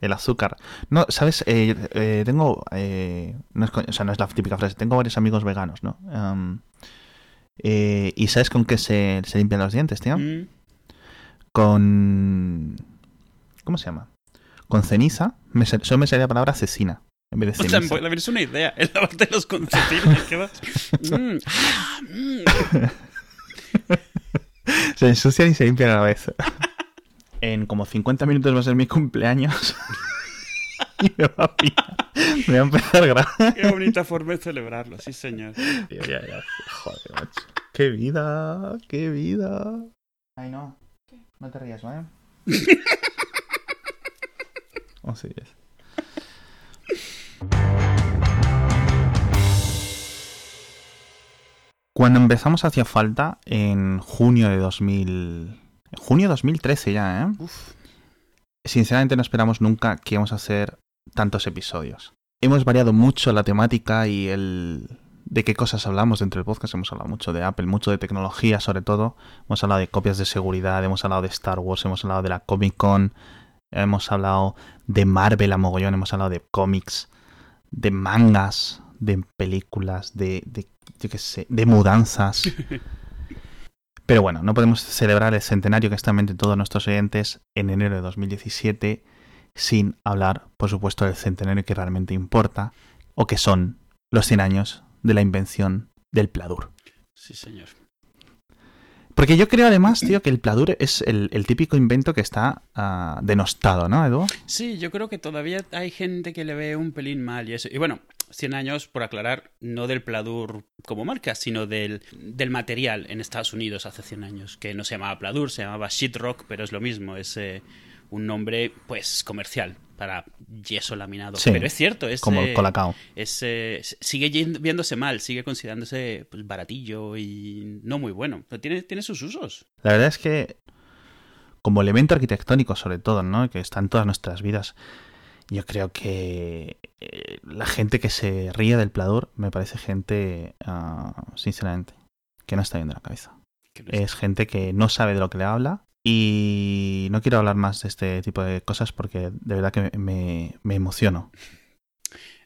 el azúcar. No, ¿sabes? Eh, eh, tengo. Eh, no es, o sea, no es la típica frase. Tengo varios amigos veganos, ¿no? Um, ¿Y sabes con qué se, se limpian los dientes, tío? Mm. Con. ¿Cómo se llama? Con ceniza. Me, me salía la palabra cecina. En vez de O sea, pues, es una idea. El lavarte los calcetines. ¿Qué vas? Mm, ah, mm. Se ensucian y se limpian a la vez. en como 50 minutos va a ser mi cumpleaños. y me va a pillar. Me va a empezar a grabar. Qué bonita forma de celebrarlo, sí, señor. Tío, ya, ya. Joder, macho. Qué vida, qué vida. Ay, no. No te rías, ¿vale? oh, sí, es. Cuando empezamos hacía falta en junio de 2000... Junio de 2013 ya, ¿eh? Uf. Sinceramente no esperamos nunca que íbamos a hacer tantos episodios. Hemos variado mucho la temática y el de qué cosas hablamos dentro del podcast. Hemos hablado mucho de Apple, mucho de tecnología sobre todo. Hemos hablado de copias de seguridad, hemos hablado de Star Wars, hemos hablado de la Comic Con, hemos hablado de Marvel a mogollón, hemos hablado de cómics, de mangas, de películas, de, de yo qué sé, de mudanzas. Pero bueno, no podemos celebrar el centenario que está en mente todos nuestros oyentes en enero de 2017 sin hablar, por supuesto, del centenario que realmente importa, o que son los 100 años de la invención del pladur. Sí, señor. Porque yo creo además, tío, que el pladur es el, el típico invento que está ah, denostado, ¿no, Edu? Sí, yo creo que todavía hay gente que le ve un pelín mal y eso. Y bueno, 100 años, por aclarar, no del Pladur como marca, sino del, del material en Estados Unidos hace 100 años, que no se llamaba Pladur, se llamaba Sheetrock, pero es lo mismo, es eh, un nombre, pues, comercial para yeso laminado. Sí, pero es cierto, es... Como eh, el colacao. es, eh, sigue viéndose mal, sigue considerándose pues, baratillo y no muy bueno. Pero tiene, tiene sus usos. La verdad es que, como elemento arquitectónico sobre todo, ¿no? Que está en todas nuestras vidas, yo creo que eh, la gente que se ríe del pladur me parece gente, ah, sinceramente, que no está bien de la cabeza. No es- gente que no sabe de lo que le habla y no quiero hablar más de este tipo de cosas porque de verdad que me, me emociono.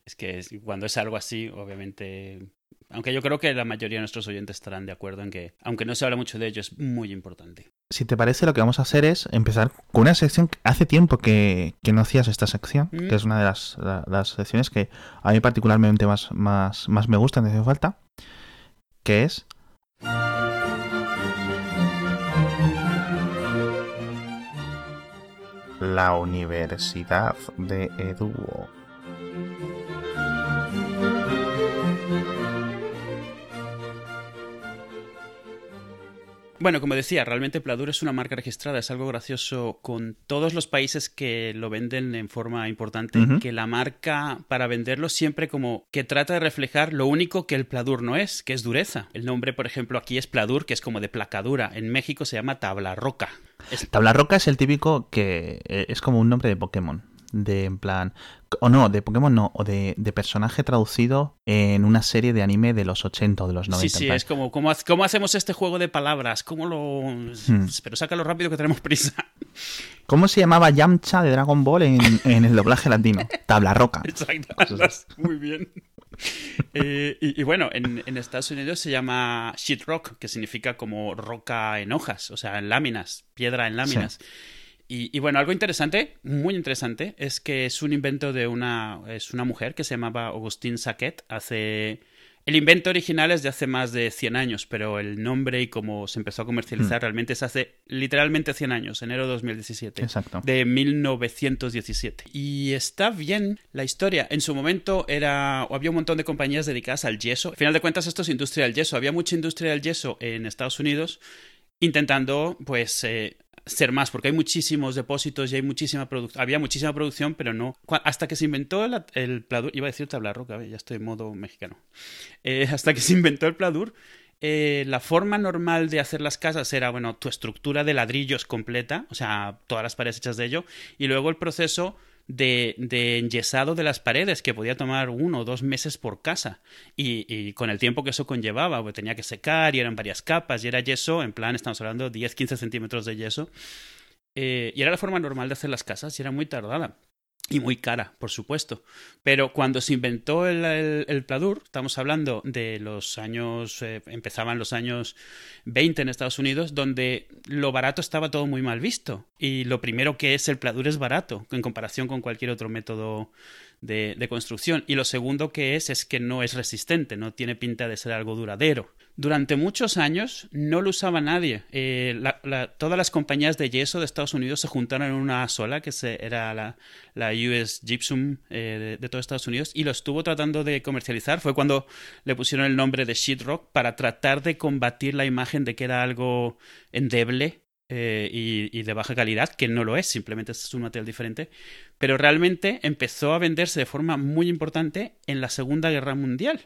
Es que cuando es algo así, obviamente. Aunque yo creo que la mayoría de nuestros oyentes estarán de acuerdo en que, aunque no se habla mucho de ello, es muy importante. Si te parece, lo que vamos a hacer es empezar con una sección que hace tiempo que, que no hacías esta sección, Mm. que es una de las, la- las secciones que a mí particularmente más, más, más me gustan, me hace falta, que es... La Universidad de Eduo. Bueno, como decía, realmente Pladur es una marca registrada, es algo gracioso con todos los países que lo venden en forma importante, que la marca para venderlo siempre como que trata de reflejar lo único que el Pladur no es, que es dureza. El nombre, por ejemplo, aquí es Pladur, que es como de placadura. En México se llama tabla roca. Es- Tabla Roca es el típico que eh, es como un nombre de Pokémon. De en plan. O no, de Pokémon no, o de, de personaje traducido en una serie de anime de los 80 o de los 90. Sí, sí, es como, ¿cómo, cómo hacemos este juego de palabras? ¿Cómo lo...? Hmm. Pero sácalo rápido que tenemos prisa. ¿Cómo se llamaba Yamcha de Dragon Ball en, en el doblaje latino? Tabla Roca. Exacto, muy bien. Eh, y, y bueno, en, en Estados Unidos se llama sheetrock, que significa como roca en hojas, o sea, en láminas, piedra en láminas. Y, y bueno, algo interesante, muy interesante, es que es un invento de una, es una mujer que se llamaba Augustine Saquet hace... El invento original es de hace más de 100 años, pero el nombre y cómo se empezó a comercializar realmente es hace literalmente 100 años, enero de 2017 Exacto. de 1917. Y está bien la historia. En su momento era o había un montón de compañías dedicadas al yeso. Al final de cuentas esto es industria del yeso. Había mucha industria del yeso en Estados Unidos intentando pues eh, ser más porque hay muchísimos depósitos y hay muchísima. Había muchísima producción, pero no Cu- hasta que se inventó el, pladur, iba a decir tabla roca, ya estoy en modo mexicano. Eh, hasta que se inventó el pladur eh, la forma normal de hacer las casas era, bueno, tu estructura de ladrillos completa, o sea, todas las paredes hechas de ello, y luego el proceso de, de enyesado de las paredes, que podía tomar uno o dos meses por casa, y, con el tiempo que eso conllevaba, pues tenía que secar y eran varias capas, y era yeso, en plan, estamos hablando de 10-15 centímetros de yeso, eh, y era la forma normal de hacer las casas, y era muy tardada. Y muy cara, por supuesto. Pero cuando se inventó el, pladur, estamos hablando de los años, eh, empezaban los años 20 en Estados Unidos, donde lo barato estaba todo muy mal visto. Y lo primero que es el pladur es barato en comparación con cualquier otro método de, construcción. Y lo segundo que es es que no es resistente, no tiene pinta de ser algo duradero. Durante muchos años no lo usaba nadie. Eh, todas las compañías de yeso de Estados Unidos se juntaron en una sola, que se, era la, US Gypsum eh, de, de, todos Estados Unidos, y lo estuvo tratando de comercializar. Fue cuando le pusieron el nombre de Sheetrock para tratar de combatir la imagen de que era algo endeble eh, y, de baja calidad, que no lo es, simplemente es un material diferente, pero realmente empezó a venderse de forma muy importante en la Segunda Guerra Mundial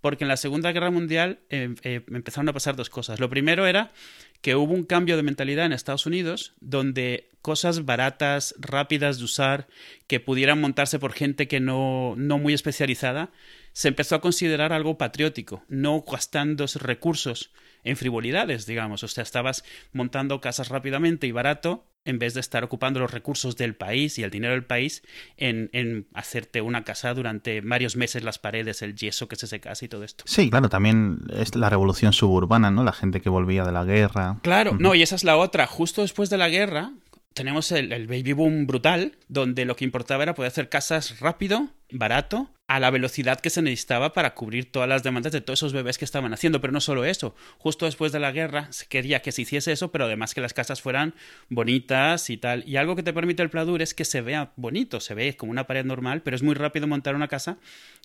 porque en la Segunda Guerra Mundial eh, eh, empezaron a pasar dos cosas. Lo primero era que hubo un cambio de mentalidad en Estados Unidos donde cosas baratas, rápidas de usar, que pudieran montarse por gente que no, no muy especializada, se empezó a considerar algo patriótico, no gastando recursos en frivolidades, digamos. O sea, estabas montando casas rápidamente y barato en vez de estar ocupando los recursos del país y el dinero del país en, en, hacerte una casa durante varios meses, las paredes, el yeso que se secase y todo esto. Sí, claro, también es la revolución suburbana, ¿no? La gente que volvía de la guerra. Claro, no, y esa es la otra. Justo después de la guerra, tenemos el, baby boom brutal, donde lo que importaba era poder hacer casas rápido, barato, a la velocidad que se necesitaba para cubrir todas las demandas de todos esos bebés que estaban haciendo. Pero no solo eso, justo después de la guerra se quería que se hiciese eso, pero además que las casas fueran bonitas y tal. Y algo que te permite el Pladur es que se vea bonito, se ve como una pared normal, pero es muy rápido montar una casa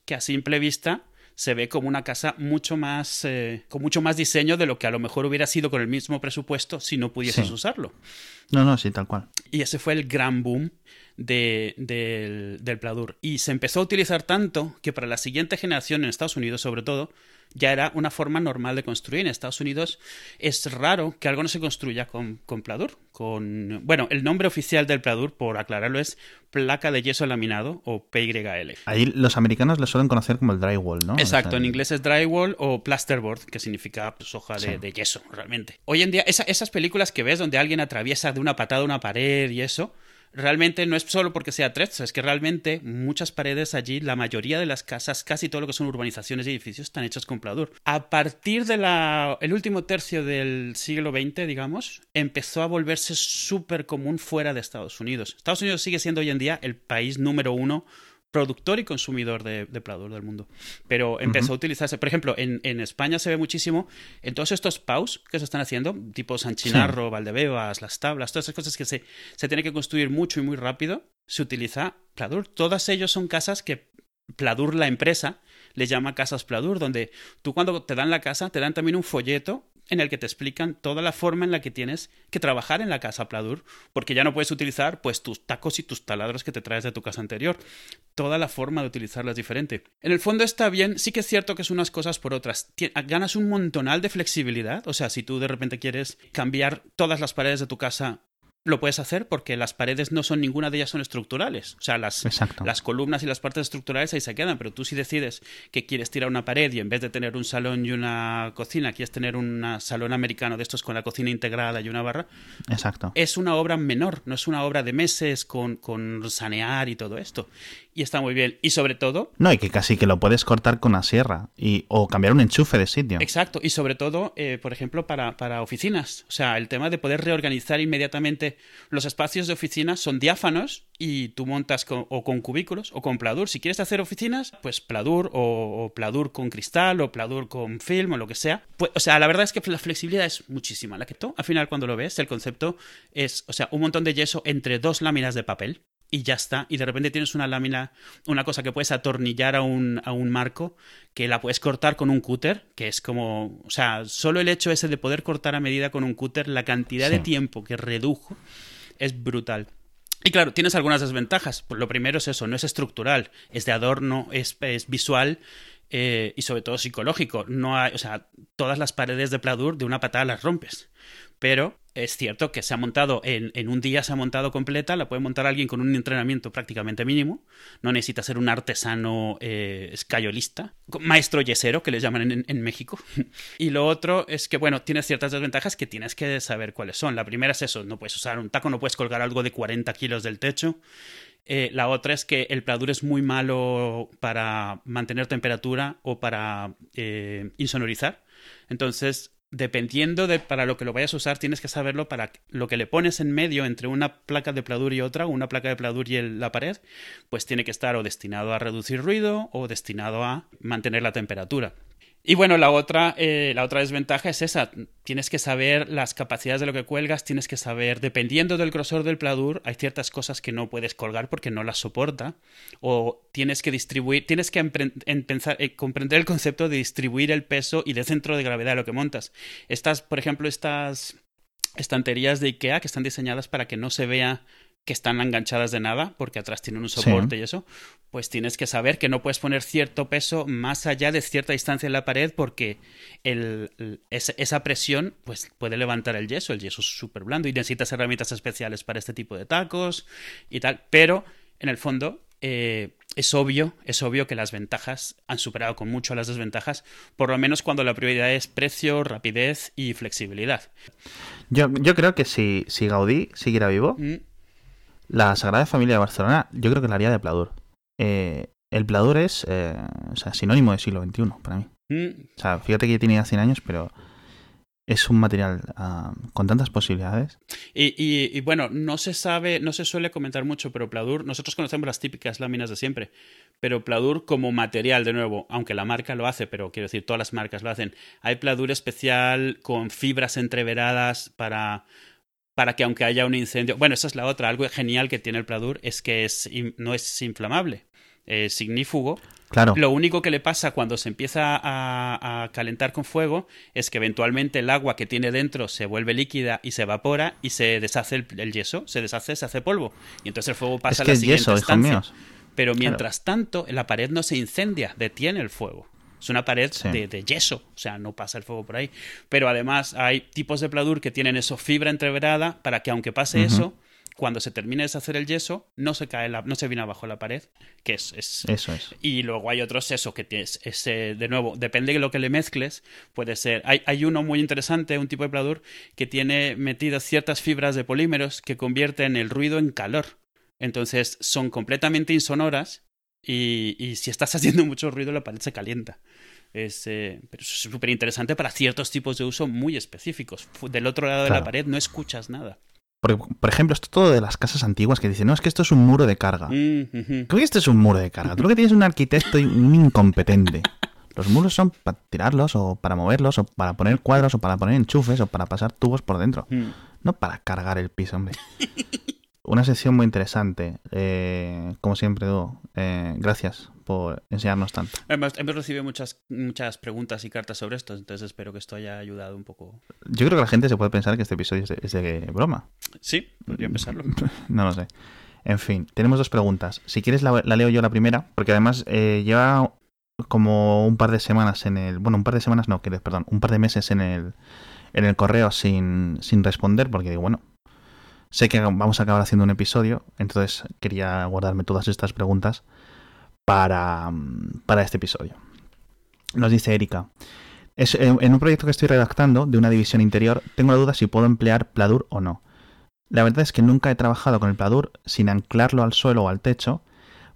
que a simple vista se ve como una casa mucho más eh, con mucho más diseño de lo que a lo mejor hubiera sido con el mismo presupuesto si no pudieses usarlo. No, no, sí, tal cual. Y ese fue el gran boom de, del, del Pladur. Y se empezó a utilizar tanto que para la siguiente generación en Estados Unidos, sobre todo, ya era una forma normal de construir. En Estados Unidos es raro que algo no se construya con, con pladur. Con, bueno, el nombre oficial del pladur, por aclararlo, es placa de yeso laminado o PYL. Ahí los americanos lo suelen conocer como el drywall, ¿no? Exacto, en inglés es drywall o plasterboard, que significa pues, hoja de, yeso, realmente. Hoy en día, esas películas que ves donde alguien atraviesa de una patada una pared y eso, realmente no es solo porque sea Trezzo, es que realmente muchas paredes allí, la mayoría de las casas, casi todo lo que son urbanizaciones y edificios, están hechas con pladur. A partir del el último tercio del siglo XX, digamos, empezó a volverse súper común fuera de Estados Unidos. Estados Unidos sigue siendo hoy en día el país número uno productor y consumidor de, de pladur del mundo. Pero empezó a utilizarse, por ejemplo, en, en, España se ve muchísimo en todos estos paus que se están haciendo, tipo San Chinarro, Valdebebas, las tablas, todas esas cosas que se, se tiene que construir mucho y muy rápido, se utiliza pladur. Todas ellos son casas que Pladur, la empresa, le llama casas Pladur, donde tú cuando te dan la casa te dan también un folleto en el que te explican toda la forma en la que tienes que trabajar en la casa Pladur, porque ya no puedes utilizar pues tus tacos y tus taladros que te traes de tu casa anterior. Toda la forma de utilizarla es diferente. En el fondo está bien, sí que es cierto que es unas cosas por otras. Ganas un montonal de flexibilidad, o sea, si tú de repente quieres cambiar todas las paredes de tu casa lo puedes hacer porque las paredes no son ninguna de ellas son estructurales. O sea, las, las columnas y las partes estructurales ahí se quedan, pero tú si decides que quieres tirar una pared y en vez de tener un salón y una cocina, quieres tener un salón americano de estos con la cocina integrada y una barra. Exacto. Es una obra menor, no es una obra de meses con, con sanear y todo esto y está muy bien. Y sobre todo... No, y que casi que lo puedes cortar con una sierra y, o cambiar un enchufe de sitio. Exacto, y sobre todo, eh, por ejemplo, para, para, oficinas. O sea, el tema de poder reorganizar inmediatamente los espacios de oficinas son diáfanos y tú montas con, o con cubículos o con pladur. Si quieres hacer oficinas, pues pladur o, pladur con cristal o pladur con film o lo que sea. Pues, o sea, la verdad es que la flexibilidad es muchísima. La que tú, al final, cuando lo ves, el concepto es, o sea, un montón de yeso entre dos láminas de papel y ya está. Y de repente tienes una lámina, una cosa que puedes atornillar a un, a un marco, que la puedes cortar con un cúter, que es como, o sea, solo el hecho ese de poder cortar a medida con un cúter, la cantidad de tiempo que redujo es brutal. Y claro, tienes algunas desventajas. Lo primero es eso, no es estructural, es de adorno, es, es visual eh, y sobre todo psicológico. No hay, o sea, todas las paredes de Pladur de una patada las rompes. Pero es cierto que se ha montado en, en, un día, se ha montado completa, la puede montar alguien con un entrenamiento prácticamente mínimo, no necesita ser un artesano eh, escayolista, maestro yesero, que le llaman en, México. y lo otro es que, bueno, tiene ciertas desventajas que tienes que saber cuáles son. La primera es eso, no puedes usar un taco, no puedes colgar algo de 40 kilos del techo. Eh, la otra es que el pladur es muy malo para mantener temperatura o para eh, insonorizar. Entonces, dependiendo de para lo que lo vayas a usar, tienes que saberlo para lo que le pones en medio entre una placa de pladur y otra, una placa de pladur y la pared, pues tiene que estar o destinado a reducir ruido o destinado a mantener la temperatura. Y bueno, la otra, eh, la otra desventaja es esa. Tienes que saber las capacidades de lo que cuelgas, tienes que saber, dependiendo del grosor del pladur, hay ciertas cosas que no puedes colgar porque no las soporta. O tienes que distribuir, tienes que eh, comprender el concepto de distribuir el peso y de centro de gravedad de lo que montas. Estas, por ejemplo, estas estanterías de IKEA que están diseñadas para que no se vea que están enganchadas de nada, porque atrás tienen un soporte y eso, pues tienes que saber que no puedes poner cierto peso más allá de cierta distancia en la pared porque el, esa presión pues, puede levantar el yeso. El yeso es súper blando y necesitas herramientas especiales para este tipo de tacos y tal. Pero, en el fondo, eh, es obvio, es obvio que las ventajas han superado con mucho las desventajas, por lo menos cuando la prioridad es precio, rapidez y flexibilidad. Yo, yo creo que si, si Gaudí siguiera vivo, mm. La Sagrada Familia de Barcelona, yo creo que la haría de Pladur. Eh, el Pladur es eh, o sea, sinónimo del siglo XXI para mí. Mm. O sea, fíjate que ya tenía 100 años, pero es un material ah, con tantas posibilidades. Y, bueno, no se sabe, no se suele comentar mucho, pero Pladur, nosotros conocemos las típicas láminas de siempre, pero Pladur como material, de nuevo, aunque la marca lo hace, pero quiero decir, todas las marcas lo hacen, hay Pladur especial con fibras entreveradas para para que aunque haya un incendio, bueno, esa es la otra, algo genial que tiene el Pladur es que es, no es inflamable, es ignífugo. Claro. Lo único que le pasa cuando se empieza a, calentar con fuego es que eventualmente el agua que tiene dentro se vuelve líquida y se evapora y se deshace el, yeso, se deshace, se hace polvo. Y entonces el fuego pasa a la siguiente estancia. Pero mientras tanto, la pared no se incendia, detiene el fuego. Es una pared de, yeso, o sea, no pasa el fuego por ahí. Pero además hay tipos de pladur que tienen eso fibra entreverada para que aunque pase eso, cuando se termine de deshacer el yeso, no se cae la, no se viene abajo la pared, que es, eso es. Y luego hay otros eso que tienes, ese, de nuevo, depende de lo que le mezcles, puede ser. Hay, hay uno muy interesante, un tipo de pladur que tiene metidas ciertas fibras de polímeros que convierten el ruido en calor. Entonces son completamente insonoras y, si estás haciendo mucho ruido la pared se calienta. Es eh, súper interesante para ciertos tipos de uso muy específicos. Del otro lado de la pared no escuchas nada. Por, por, ejemplo, esto todo de las casas antiguas que dicen, no, es que esto es un muro de carga. Mm, Creo que esto es un muro de carga. Tú lo que tienes es un arquitecto incompetente. Los muros son para tirarlos o para moverlos o para poner cuadros o para poner enchufes o para pasar tubos por dentro. Mm. No para cargar el piso, hombre. una sesión muy interesante. Eh, como siempre, Duo. Eh, gracias por enseñarnos tanto. Hemos, recibido muchas, muchas preguntas y cartas sobre esto, entonces espero que esto haya ayudado un poco. Yo creo que la gente se puede pensar que este episodio es de, broma. Sí, podría pensarlo. no lo sé. En fin, tenemos dos preguntas. Si quieres la, leo yo la primera, porque además eh, lleva como un par de semanas en el... Bueno, un par de semanas no, perdón, un par de meses en el, en el correo sin, sin responder, porque digo, bueno, Sé que vamos a acabar haciendo un episodio, entonces quería guardarme todas estas preguntas para, para este episodio. Nos dice Erika. Es, en un proyecto que estoy redactando de una división interior, tengo la duda si puedo emplear Pladur o no. La verdad es que nunca he trabajado con el Pladur sin anclarlo al suelo o al techo,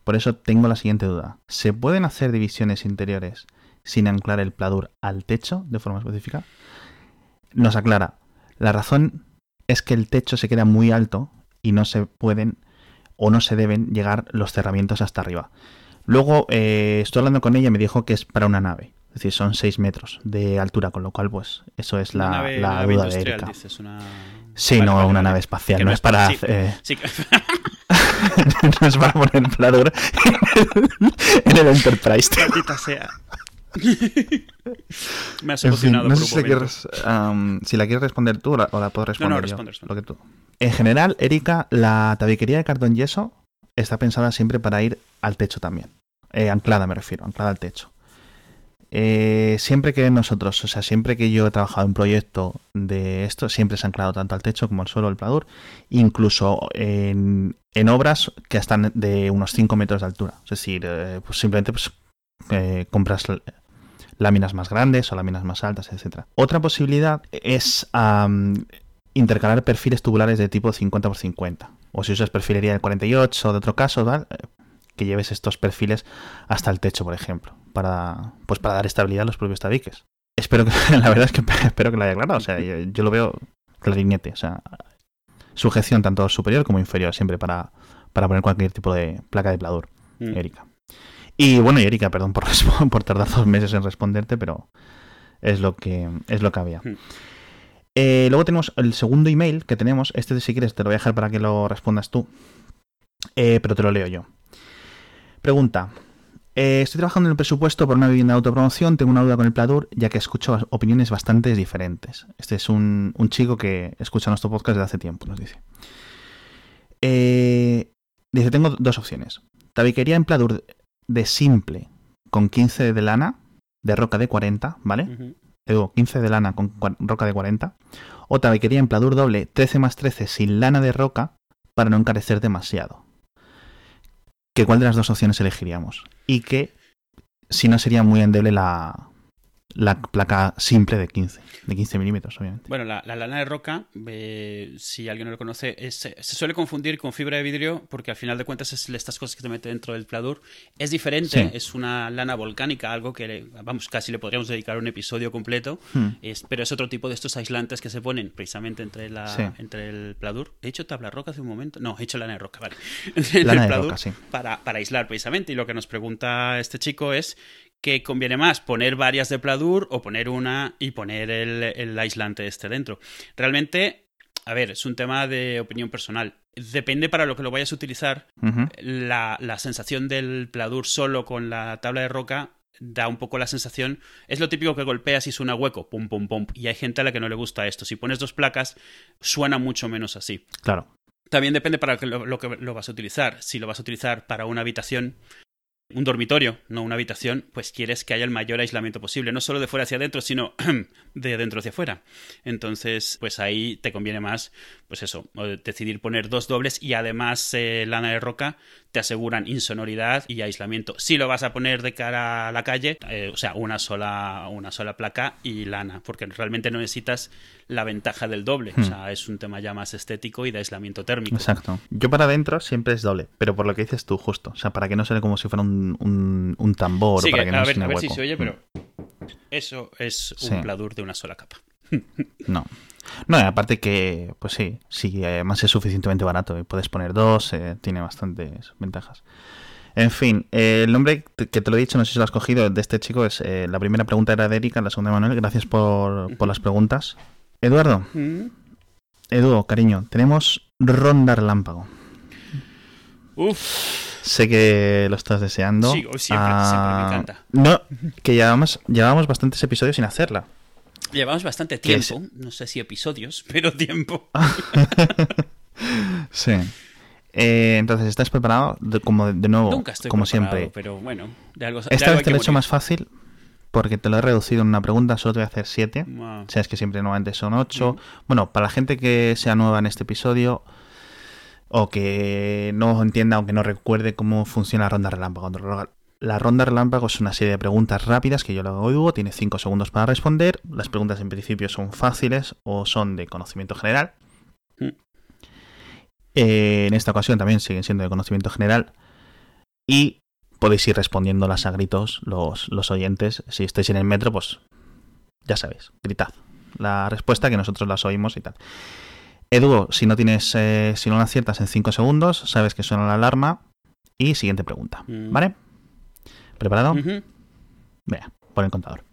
por eso tengo la siguiente duda. ¿Se pueden hacer divisiones interiores sin anclar el Pladur al techo de forma específica? Nos aclara. La razón es que el techo se queda muy alto y no se pueden o no se deben llegar los cerramientos hasta arriba. Luego eh, estoy hablando con ella y me dijo que es para una nave. Es decir, son 6 metros de altura, con lo cual, pues, eso es la, la duda de Erika. Sí, no, una nave espacial, no, es para. Eh, no es para poner pladur en el Enterprise. sea. Me has emocionado. no sé si, la quieres responder tú o la, puedo responder yo. Lo que tú. En general, Erika, la tabiquería de cartón yeso está pensada siempre para ir al techo también. Eh, anclada me refiero, anclada al techo. Eh, siempre que nosotros, o sea, siempre que yo he trabajado en proyecto de esto, siempre se ha anclado tanto al techo como al suelo, el pladur, incluso en, obras que están de unos 5 metros de altura. Es decir, eh, pues simplemente pues, compras láminas más grandes o láminas más altas, etc. Otra posibilidad es intercalar perfiles tubulares de tipo 50 x 50. o si usas perfilería del 48 o de otro caso, ¿vale? que lleves estos perfiles hasta el techo, por ejemplo, para pues para dar estabilidad a los propios tabiques. Espero que, la verdad es que espero que lo haya aclarado, o sea, yo, lo veo clarinete, o sea, sujeción tanto superior como inferior siempre para, para poner cualquier tipo de placa de pladur, mm. Erika. Y bueno, y Erika, perdón por, por tardar dos meses en responderte, pero es lo que, es lo que había. Mm. Eh, luego tenemos el segundo email que tenemos. Este, si quieres, te lo voy a dejar para que lo respondas tú. Eh, pero te lo leo yo. Pregunta. Eh, estoy trabajando en el presupuesto por una vivienda de autopromoción. Tengo una duda con el Pladur, ya que escucho opiniones bastante diferentes. Este es un, chico que escucha nuestro podcast desde hace tiempo, nos dice. dice: Tengo dos opciones. Tabiquería en Pladur de simple con 15 de lana, de roca de 40, ¿vale? 15 de lana con roca de 40. O tabiquería en pladur doble 13 más 13 sin lana de roca para no encarecer demasiado. ¿Qué cuál de las dos opciones elegiríamos? Y que si no sería muy endeble la, la placa simple de 15, de 15 milímetros, obviamente. Bueno, la, lana de roca, si alguien no lo conoce, se suele confundir con fibra de vidrio porque al final de cuentas es estas cosas que te mete dentro del pladur. Es diferente, es una lana volcánica, algo que, vamos, casi le podríamos dedicar un episodio completo, hmm. es, pero es otro tipo de estos aislantes que se ponen precisamente entre, la, entre el pladur. He hecho tabla roca hace un momento, no, he hecho lana de roca, vale. lana de roca, sí. Para, para aislar precisamente. Y lo que nos pregunta este chico es ¿Qué conviene más? ¿Poner varias de Pladur o poner una y poner el, aislante este dentro? Realmente, a ver, es un tema de opinión personal. Depende para lo que lo vayas a utilizar. la, la, sensación del Pladur solo con la tabla de roca da un poco la sensación. Es lo típico que golpeas y suena hueco, pum, pum, pum. Y hay gente a la que no le gusta esto. Si pones dos placas, suena mucho menos así. Claro. También depende para lo que lo vas a utilizar. Si lo vas a utilizar para una habitación, un dormitorio, no una habitación, pues quieres que haya el mayor aislamiento posible, no solo de fuera hacia adentro, sino de dentro hacia afuera. Entonces, pues ahí te conviene más, pues eso, decidir poner dos dobles y además eh, lana de roca te aseguran insonoridad y aislamiento. Si lo vas a poner de cara a la calle, eh, o sea, una sola, una sola placa y lana, porque realmente no necesitas la ventaja del doble. O hmm. sea, es un tema ya más estético y de aislamiento térmico. Exacto. Yo para adentro siempre es doble, pero por lo que dices tú, justo. O sea, para que no suene como si fuera un, un, tambor para que, no a ver, a ver si se oye, pero eso es un pladur de una sola capa. no. No, aparte que, pues sí, si además es suficientemente barato y puedes poner dos, eh, tiene bastantes ventajas. En fin, eh, el nombre que te lo he dicho, no sé si lo has cogido, de este chico es, eh, la primera pregunta era de Erika, la segunda de Manuel, gracias por, por las preguntas. Eduardo. Mm. Edu, cariño, tenemos Ronda Relámpago. Uf. Sé que lo estás deseando. Sí, siempre, siempre me ah, encanta. No, que llevamos, llevamos bastantes episodios sin hacerla. Llevamos bastante tiempo, no sé si episodios, pero tiempo. sí. Eh, entonces, ¿estás preparado? como de nuevo, Nunca estoy como siempre. Pero bueno, de algo, Esta vez te lo he hecho más fácil porque te lo he reducido en una pregunta, solo te voy a hacer siete. O sea, es que siempre normalmente son ocho. Bueno, para la gente que sea nueva en este episodio o que no entienda o que no recuerde cómo funciona la ronda relámpago. La ronda relámpago es una serie de preguntas rápidas que yo le hago a Hugo, tiene cinco segundos para responder. Las preguntas en principio son fáciles o son de conocimiento general. Eh, en esta ocasión también siguen siendo de conocimiento general. Y podéis ir respondiéndolas a gritos los, los oyentes. Si estáis en el metro, pues ya sabéis, gritad la respuesta que nosotros las oímos y tal. Edu, si no tienes, eh, si no la aciertas en 5 segundos, sabes que suena la alarma. Y siguiente pregunta, mm. ¿vale? ¿Preparado? Vea, pon el contador.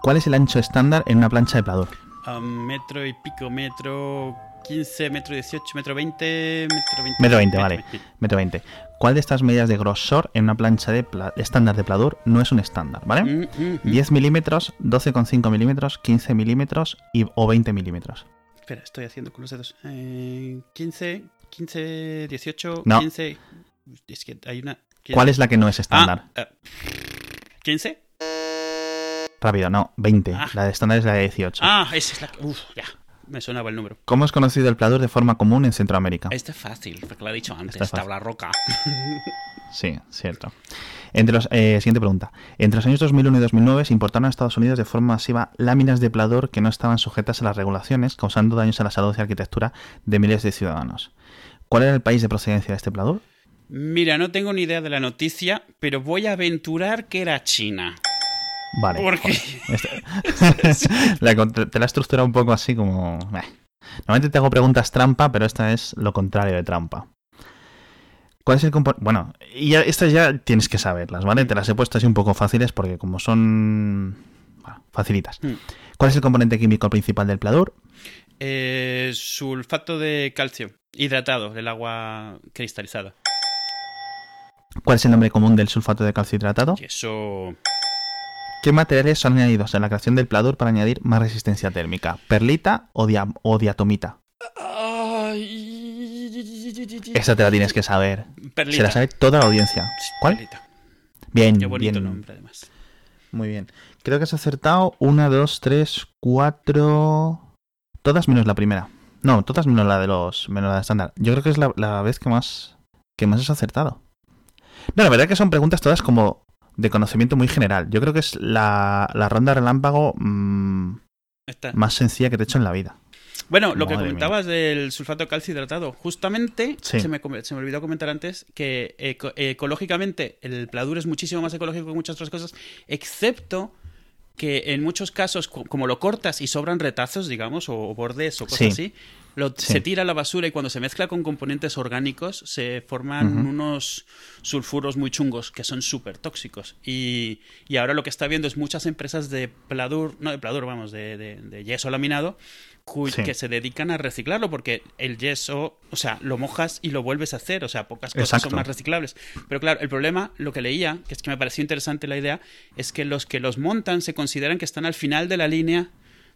¿Cuál es el ancho estándar en una plancha de pladur? metro y pico, metro 15, metro 18, metro 20, metro 20. Metro 20, vale. Metro 20. ¿Cuál de estas medidas de grosor en una plancha de estándar de pladur no es un estándar, ¿vale? 10 mm, mm, mm. milímetros, 12,5 milímetros, 15 milímetros y, o 20 milímetros. Espera, estoy haciendo con los dedos. 15, eh, 15, 18, no. 15. Es que hay una. ¿Cuál es la que no es estándar? Ah, ¿15? Rápido, no, 20. Ah. La de estándar es la de 18. Ah, esa es la que. Uf, ya me sonaba el número. ¿Cómo es conocido el pladur de forma común en Centroamérica? Este es fácil, porque lo he dicho antes, tabla roca. Sí, cierto. Entre los, eh, siguiente pregunta. Entre los años 2001 y 2009 se importaron a Estados Unidos de forma masiva láminas de plador que no estaban sujetas a las regulaciones, causando daños a la salud y arquitectura de miles de ciudadanos. ¿Cuál era el país de procedencia de este plador? Mira, no tengo ni idea de la noticia, pero voy a aventurar que era China. Vale. Porque- la, te la he estructurado un poco así como... Normalmente te hago preguntas trampa, pero esta es lo contrario de trampa. ¿Cuál es el componente? Bueno, y ya, estas ya tienes que saberlas, ¿vale? Te las he puesto así un poco fáciles porque como son... bueno, facilitas. Mm. ¿Cuál es el componente químico principal del pladur? Eh, sulfato de calcio, hidratado, del agua cristalizada. ¿Cuál es el nombre común del sulfato de calcio hidratado? Eso... ¿Qué materiales son añadidos en la creación del pladur para añadir más resistencia térmica? ¿Perlita o, dia- o diatomita? Esa te la tienes que saber. Perlita. Se la sabe toda la audiencia. ¿Cuál? Perlita. Bien, Qué bonito bien. nombre, además. Muy bien. Creo que has acertado una, dos, tres, cuatro. Todas menos la primera. No, todas menos la de los. menos la de estándar. Yo creo que es la, la vez que más. que más has acertado. No, la verdad que son preguntas todas como de conocimiento muy general. Yo creo que es la, la ronda relámpago mm, más sencilla que te he hecho en la vida. Bueno, lo que comentabas del sulfato de calcio hidratado, justamente Sí. se, me, se me olvidó comentar antes que eco- ecológicamente el pladur es muchísimo más ecológico que muchas otras cosas, excepto que en muchos casos, co- como lo cortas y sobran retazos, digamos, o, o bordes o cosas Sí. así, lo- Sí. se tira a la basura y cuando se mezcla con componentes orgánicos se forman unos sulfuros muy chungos que son súper tóxicos. Y, y ahora lo que está viendo es muchas empresas de pladur, no de pladur, vamos, de, de- de yeso laminado, Sí. que se dedican a reciclarlo porque el yeso, o sea, lo mojas y lo vuelves a hacer, o sea, pocas cosas Exacto. son más reciclables. Pero claro, el problema, lo que leía, que es que me pareció interesante la idea, es que los que los montan se consideran que están al final de la línea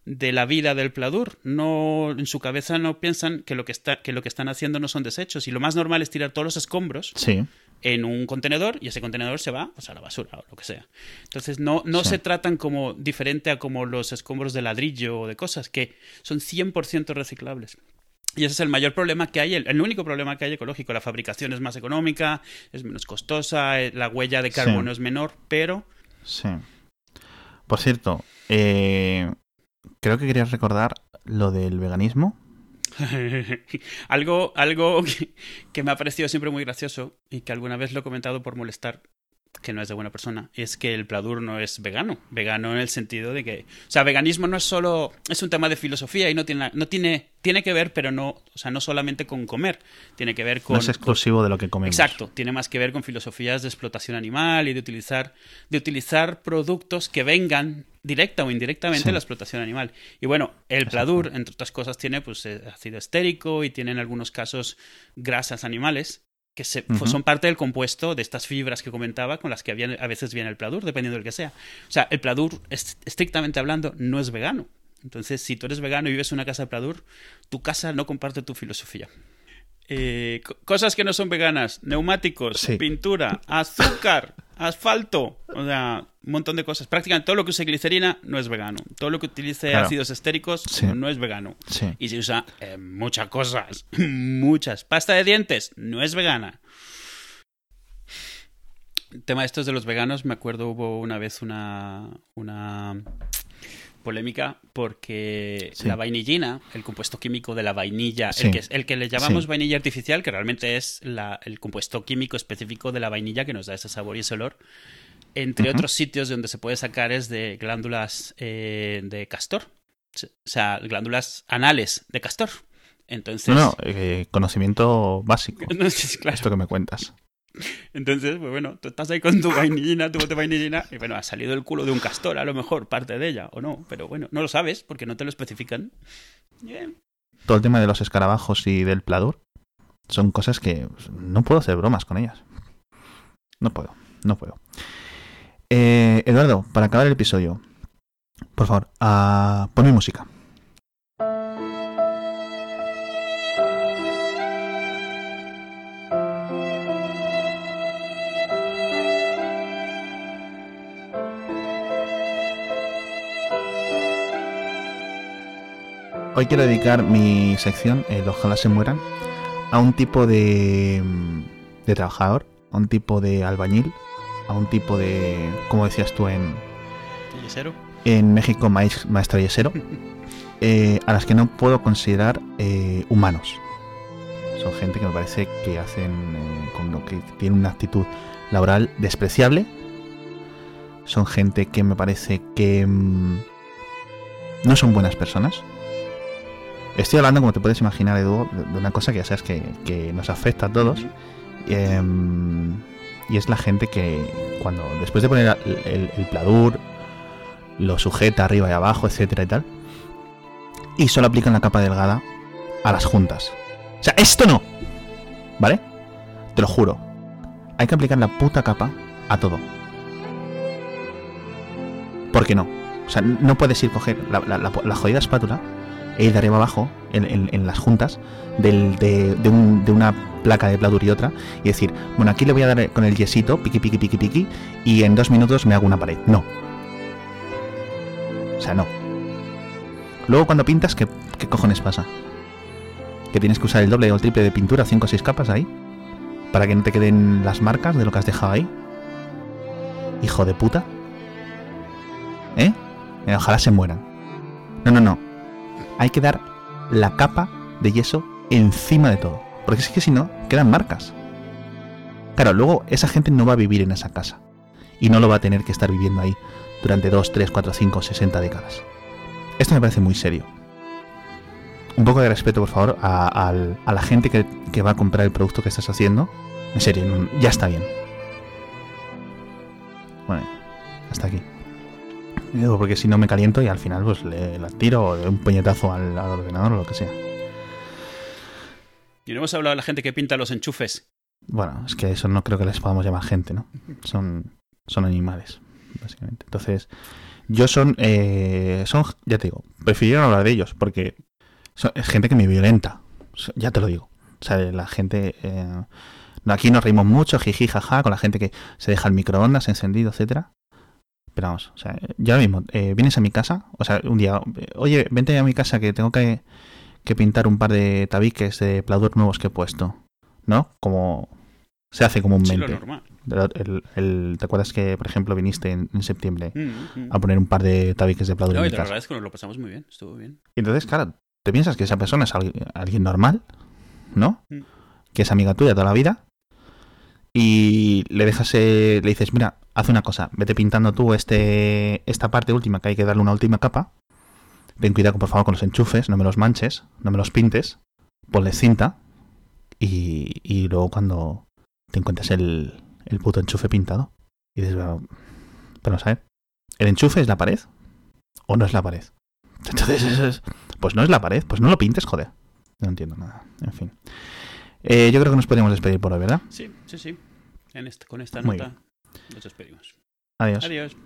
de la vida del pladur. No, en su cabeza no piensan que lo que, está, que lo que están haciendo no son desechos. Y lo más normal es tirar todos los escombros Sí. en un contenedor y ese contenedor se va pues, a la basura o lo que sea. Entonces no, no Sí. se tratan como diferente a como los escombros de ladrillo o de cosas que son 100% reciclables. Y ese es el mayor problema que hay, el, el único problema que hay ecológico. La fabricación es más económica, es menos costosa, eh, la huella de Sí. carbono es menor, pero Sí. Por cierto, eh, creo que querías recordar lo del veganismo. algo, algo que, que me ha parecido siempre muy gracioso y que alguna vez lo he comentado por molestar, que no es de buena persona, es que el Pladur no es vegano. Vegano en el sentido de que. O sea, veganismo no es solo. Es un tema de filosofía y no tiene. No tiene, tiene que ver, pero no. O sea, no solamente con comer. Tiene que ver con. no es exclusivo de lo que comemos. Exacto, tiene más que ver con filosofías de explotación animal y de utilizar, de utilizar productos que vengan directa o indirectamente Sí. de la explotación animal. Y bueno, el Pladur, entre otras cosas, tiene pues eh, ácido estérico y tiene en algunos casos grasas animales que se- son parte del compuesto de estas fibras que comentaba con las que había- a veces viene el Pladur, dependiendo del que sea. O sea, el Pladur, es- estrictamente hablando, no es vegano. Entonces, si tú eres vegano y vives en una casa de Pladur, tu casa no comparte tu filosofía. Eh, co- cosas que no son veganas, neumáticos, Sí. pintura, azúcar, asfalto, o sea, un montón de cosas. Prácticamente todo lo que use glicerina no es vegano. Todo lo que utilice Claro. ácidos estéricos Sí. no es vegano. Sí. Y se usa en muchas cosas, muchas. Pasta de dientes no es vegana. El tema de estos de los veganos, me acuerdo hubo una vez una, una polémica porque Sí. la vainillina, el compuesto químico de la vainilla, Sí. el, que, el que le llamamos Sí. vainilla artificial, que realmente es la- el compuesto químico específico de la vainilla que nos da ese sabor y ese olor, entre otros sitios donde se puede sacar es de glándulas eh, de castor, o sea, glándulas anales de castor. Entonces, No, no, eh, conocimiento básico. Claro. Esto que me cuentas. Entonces, pues bueno, tú estás ahí con tu vainillina, tu bote vainillina, y bueno, ha salido el culo de un castor, a lo mejor, parte de ella, o no, pero bueno, no lo sabes porque no te lo especifican. Todo el tema de los escarabajos y del pladur son cosas que no puedo hacer bromas con ellas. No puedo, no puedo. Eh, Eduardo, para acabar el episodio, por favor, ah, ponme música. Hoy quiero dedicar mi sección, el Ojalá se mueran, a un tipo de, de trabajador a un tipo de albañil, a un tipo de, como decías tú en, ¿Yesero? en México, maestro yesero, eh, a las que no puedo considerar eh, humanos. Son gente que me parece que hacen, eh, con lo que tienen una actitud laboral despreciable. Son gente que me parece que mm, no son buenas personas. Estoy hablando, como te puedes imaginar, Edu, de una cosa que ya sabes que, nos afecta a todos. Em, y es la gente que cuando después de poner el, pladur lo sujeta arriba y abajo, etcétera y tal, y solo aplican la capa delgada a las juntas. O sea, esto no, ¿vale? Te lo juro. Hay que aplicar la puta capa a todo. ¿Por qué no? O sea, no puedes ir coger la- la jodida espátula e ir de arriba abajo en, en- en las juntas del- de, de un- de una placa de pladur y otra y decir, bueno, aquí le voy a dar con el yesito, piqui, piqui, piqui, piqui, y en dos minutos me hago una pared. No. O sea, no. Luego cuando pintas, ¿qué, qué cojones pasa? Que tienes que usar el doble o el triple de pintura, 5 o 6 capas ahí, para que no te queden las marcas de lo que has dejado ahí. Hijo de puta. Eh, Ojalá se mueran. No, no, no. Hay que dar la capa de yeso encima de todo. Porque es que si no, quedan marcas. Claro, luego esa gente no va a vivir en esa casa. Y no lo va a tener que estar viviendo ahí durante 2, 3, 4, 5, 60 décadas. Esto me parece muy serio. Un poco de respeto, por favor, a, la gente que, que va a comprar el producto que estás haciendo. En serio, ya está bien. Bueno, hasta aquí. Porque si no me caliento y al final pues le la tiro o un puñetazo al, al ordenador o lo que sea. Y no hemos hablado de la gente que pinta los enchufes. Bueno, es que eso no creo que les podamos llamar gente, ¿no? Son, son animales, básicamente. Entonces, yo son, eh, son, ya te digo, prefiero hablar de ellos porque son- es gente que me violenta, ya te lo digo. O sea, la gente, eh, aquí nos reímos mucho, jiji, jaja, con la gente que se deja el microondas encendido, etcétera. Pero vamos, o sea, yo ahora mismo, eh, vienes a mi casa, o sea, un día, oye, vente a mi casa que tengo que, que pintar un par de tabiques de pladur nuevos que he puesto, ¿no? Como se hace Sí, comúnmente. lo normal. El- el- ¿Te acuerdas que, por ejemplo, viniste en, en septiembre Mm, mm. a poner un par de tabiques de pladur No, en y mi te lo casa? agradezco, nos lo pasamos muy bien. Estuvo bien. Y entonces, claro, te piensas que esa persona es alguien, alguien normal, ¿no? Mm. Que es amiga tuya toda la vida. Y le dejas, eh, le dices, mira, haz una cosa, vete pintando tú este, esta parte última, que hay que darle una última capa. Ten cuidado, por favor, con los enchufes, no me los manches, no me los pintes, ponle cinta. Y, y luego cuando te encuentras el, el puto enchufe pintado, y dices, pero vamos a ¿el enchufe es la pared? ¿O no es la pared? Entonces, pues no es la pared, pues no lo pintes, joder. No entiendo nada. En fin. Eh, yo creo que nos podemos despedir por hoy, ¿verdad? Sí, sí, sí. En con esta Muy nota nos despedimos. Adiós. Adiós.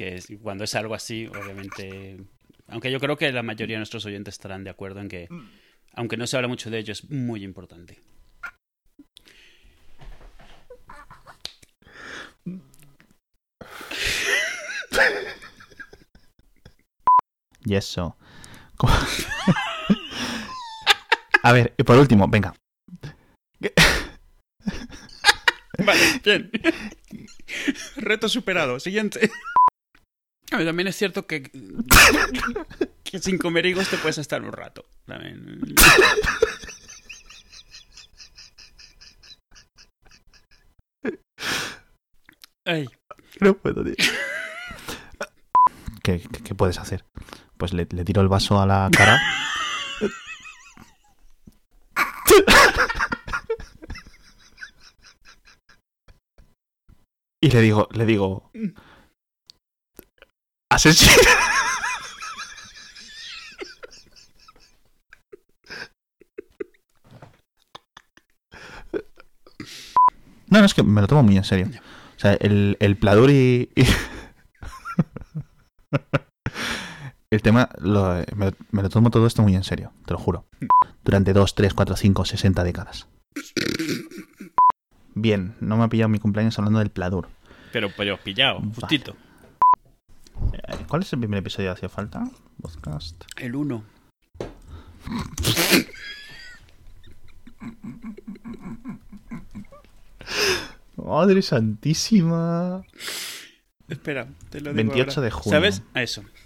Que es- cuando es algo así, obviamente. Aunque yo creo que la mayoría de nuestros oyentes estarán de acuerdo en que, aunque no se habla mucho de ello, es muy importante. Y eso. A ver, y por último, venga. Vale, bien. Reto superado. Siguiente. A ver, también es cierto que, que sin comer higos te puedes estar un rato. También. Ay, No puedo, tío. ¿Qué, qué- qué puedes hacer? Pues le, le tiro el vaso a la cara. Y le digo, le digo. Asesino. No, no, es que me lo tomo muy en serio. O sea, el, el pladur y. y- el tema. lo- me, me lo tomo todo esto muy en serio, te lo juro. Durante 2, 3, 4, 5, 60 décadas. Bien, no me ha pillado mi cumpleaños hablando del pladur. pero, pero pillado, justito. ¿Cuál es el primer episodio de Hacía Falta? Podcast. El 1. Madre santísima. Espera, te lo digo 28 ahora. de junio. ¿Sabes? A eso.